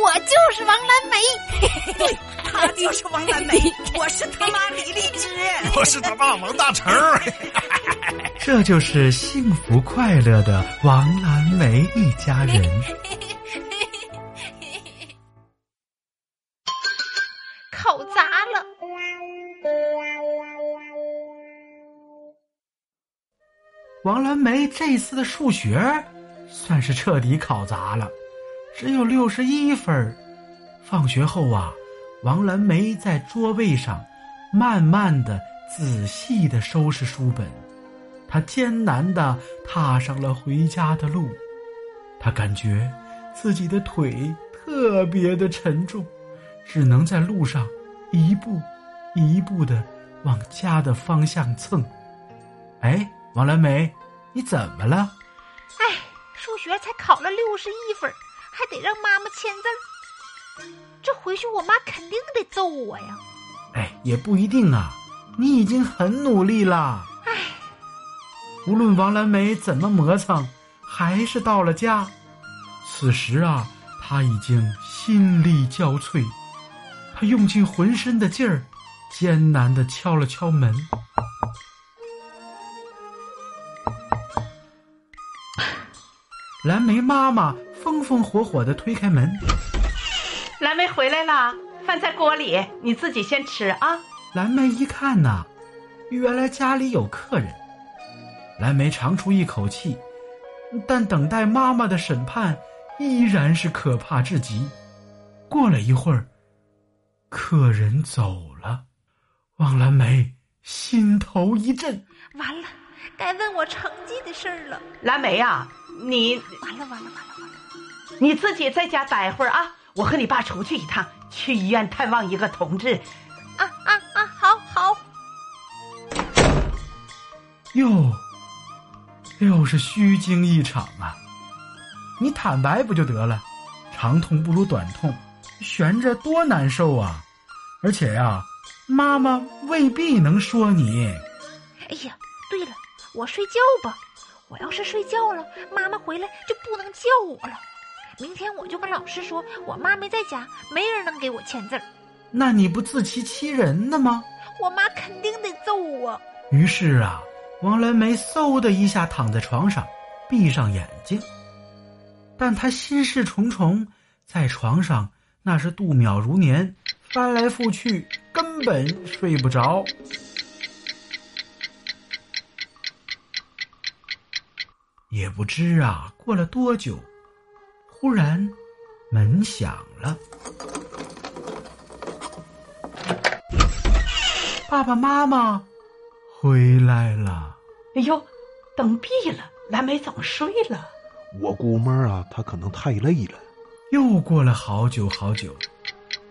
我就是王蓝梅，对，他就是王蓝梅，我是他妈李荔枝，我是他爸王大成。这就是幸福快乐的王蓝梅一家人。考砸了！王蓝梅这次的数学算是彻底考砸了，只有六十一分。放学后啊，王蓝梅在桌位上慢慢的、仔细的收拾书本。他艰难的踏上了回家的路，他感觉自己的腿特别的沉重，只能在路上一步一步的往家的方向蹭。哎，王蓝梅，你怎么了？哎，数学才考了六十一分，还得让妈妈签字，这回去我妈肯定得揍我呀。哎，也不一定啊，你已经很努力了。无论王蓝梅怎么磨蹭，还是到了家。此时啊，他已经心力交瘁，他用尽浑身的劲儿，艰难的敲了敲门。蓝莓妈妈风风火火的推开门：“蓝莓回来了，饭在锅里，你自己先吃啊。”蓝莓一看呐，原来家里有客人。蓝莓长出一口气，但等待妈妈的审判依然是可怕至极。过了一会儿，客人走了，王蓝莓心头一震，完了，该问我成绩的事儿了。蓝莓啊，你完了完了完了完了，你自己在家待会儿啊，我和你爸出去一趟，去医院探望一个同志。啊啊啊！好好。哟。又是虚惊一场啊！你坦白不就得了？长痛不如短痛，悬着多难受啊！而且呀，妈妈未必能说你。哎呀，对了，我睡觉吧。我要是睡觉了，妈妈回来就不能叫我了。明天我就跟老师说，我妈没在家，没人能给我签字。那你不自欺欺人呢吗？我妈肯定得揍我。于是啊。王蓝梅嗖的一下躺在床上，闭上眼睛。但她心事重重，在床上那是度秒如年，翻来覆去，根本睡不着。也不知啊，过了多久，忽然门响了，爸爸妈妈。回来了，哎呦，灯闭了，蓝莓怎么睡了？我估摸啊，他可能太累了。又过了好久好久，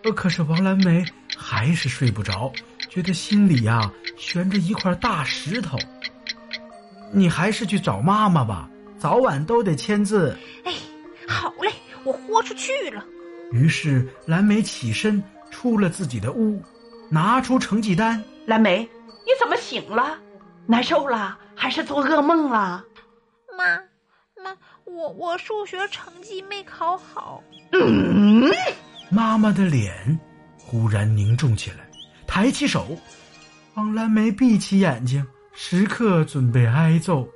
呃，可是王蓝莓还是睡不着，觉得心里呀悬着一块大石头。你还是去找妈妈吧，早晚都得签字。哎，我豁出去了。于是蓝莓起身出了自己的屋，拿出成绩单，蓝莓。你怎么醒了？难受了还是做噩梦了？妈，妈，我我数学成绩没考好。嗯，妈妈的脸忽然凝重起来，抬起手。王蓝莓闭起眼睛，时刻准备挨揍。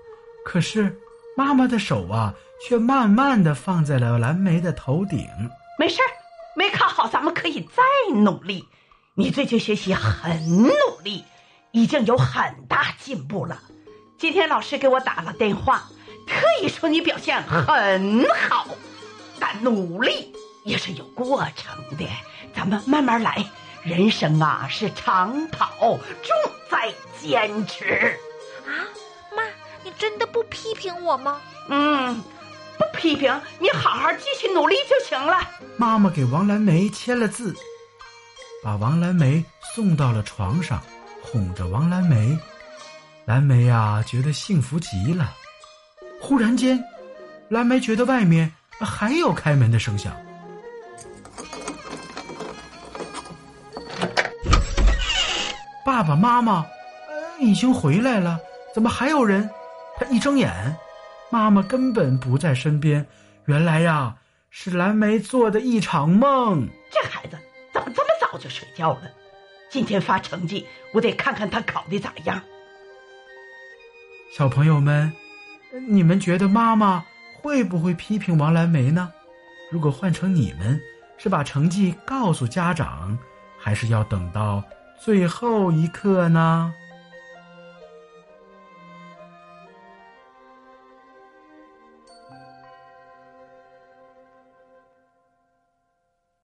可是妈妈的手啊，却慢慢的放在了蓝莓的头顶。没事儿，没考好，咱们可以再努力。你最近学习很努力。已经有很大进步了。今天老师给我打了电话，特意说你表现很好，但努力也是有过程的，咱们慢慢来。人生啊是长跑，重在坚持。真的不批评我吗？嗯，不批评，你好好继续努力就行了。妈妈给王蓝梅签了字，把王蓝梅送到了床上。哄着王蓝莓，蓝莓呀，觉得幸福极了。忽然间，蓝莓觉得外面还有开门的声响。爸爸妈妈，已经回来了，怎么还有人？他一睁眼，妈妈根本不在身边。原来呀，是蓝莓做的一场梦。这孩子怎么这么早就睡觉了？今天发成绩，我得看看他考的咋样。小朋友们，你们觉得妈妈会不会批评王蓝莓呢？如果换成你们，是把成绩告诉家长，还是要等到最后一刻呢？